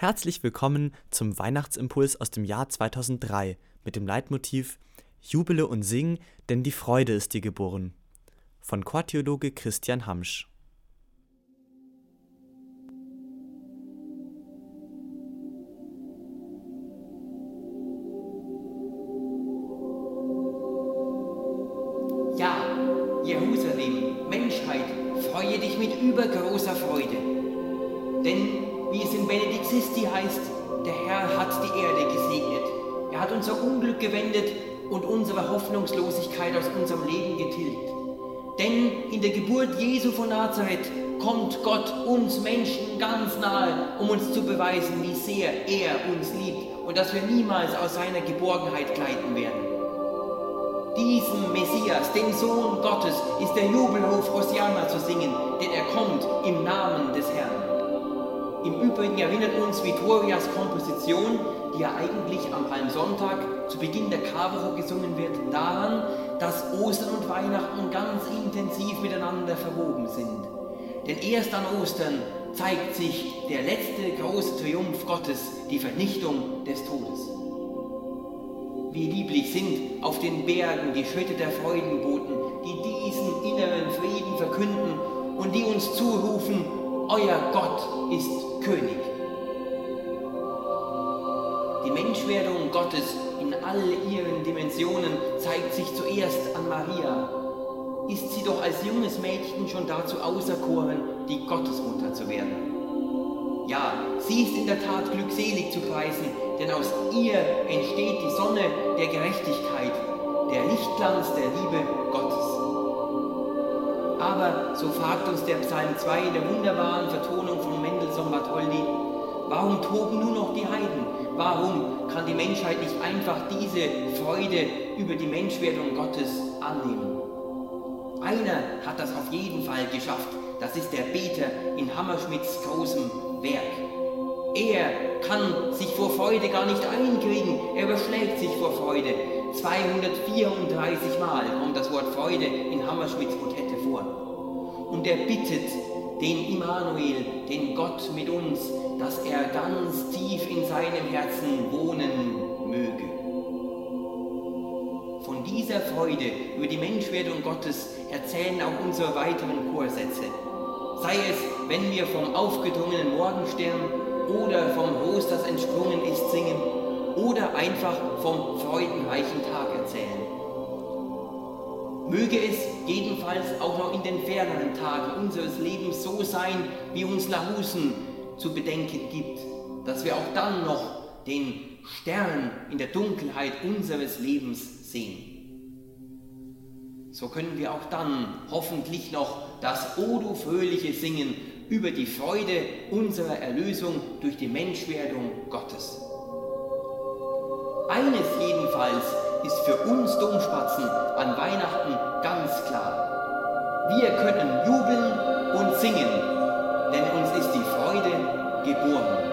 Herzlich willkommen zum Weihnachtsimpuls aus dem Jahr 2003 mit dem Leitmotiv Jubele und sing, denn die Freude ist dir geboren von Chortheologe Christian Hamsch. Ja, Jerusalem, Menschheit, freue dich mit übergroßer Freude. Denn, wie es in Benedictisti heißt, der Herr hat die Erde gesegnet. Er hat unser Unglück gewendet und unsere Hoffnungslosigkeit aus unserem Leben getilgt. Denn in der Geburt Jesu von Nazareth kommt Gott uns Menschen ganz nahe, um uns zu beweisen, wie sehr er uns liebt und dass wir niemals aus seiner Geborgenheit gleiten werden. Diesem Messias, dem Sohn Gottes, ist der Jubelruf Hosianna zu singen, denn er kommt im Namen. Übrigen erinnert uns Vittorias Komposition, die ja eigentlich am Palmsonntag zu Beginn der Karwoche gesungen wird, daran, dass Ostern und Weihnachten ganz intensiv miteinander verwoben sind. Denn erst an Ostern zeigt sich der letzte große Triumph Gottes, die Vernichtung des Todes. Wie lieblich sind auf den Bergen die Schritte der Freudenboten, die diesen inneren Frieden verkünden und die uns zurufen, euer Gott ist König. Die Menschwerdung Gottes in all ihren Dimensionen zeigt sich zuerst an Maria. Ist sie doch als junges Mädchen schon dazu auserkoren, die Gottesmutter zu werden. Ja, sie ist in der Tat glückselig zu preisen, denn aus ihr entsteht die Sonne der Gerechtigkeit, der Lichtglanz der Liebe Gottes. Aber, so fragt uns der Psalm 2 in der wunderbaren Vertonung von Mendelssohn Bartholdy, warum toben nur noch die Heiden? Warum kann die Menschheit nicht einfach diese Freude über die Menschwerdung Gottes annehmen? Einer hat das auf jeden Fall geschafft. Das ist der Beter in Hammerschmidts großem Werk. Er kann sich vor Freude gar nicht einkriegen. Er überschlägt sich vor Freude. 234 Mal kommt das Wort Freude in Hammerschmidts Motette vor. Und er bittet den Immanuel, den Gott mit uns, dass er ganz tief in seinem Herzen wohnen möge. Von dieser Freude über die Menschwerdung Gottes erzählen auch unsere weiteren Chorsätze. Sei es, wenn wir vom aufgedrungenen Morgenstern oder vom Ros, das entsprungen ist, singen oder einfach vom freudenreichen Tag erzählen. Möge es jedenfalls auch noch in den ferneren Tagen unseres Lebens so sein, wie uns Lahusen zu bedenken gibt, dass wir auch dann noch den Stern in der Dunkelheit unseres Lebens sehen. So können wir auch dann hoffentlich noch das O du fröhliche singen über die Freude unserer Erlösung durch die Menschwerdung Gottes. Eines jedenfalls ist für uns Domspatzen an Weihnachten ganz klar. Wir können jubeln und singen, denn uns ist die Freude geboren.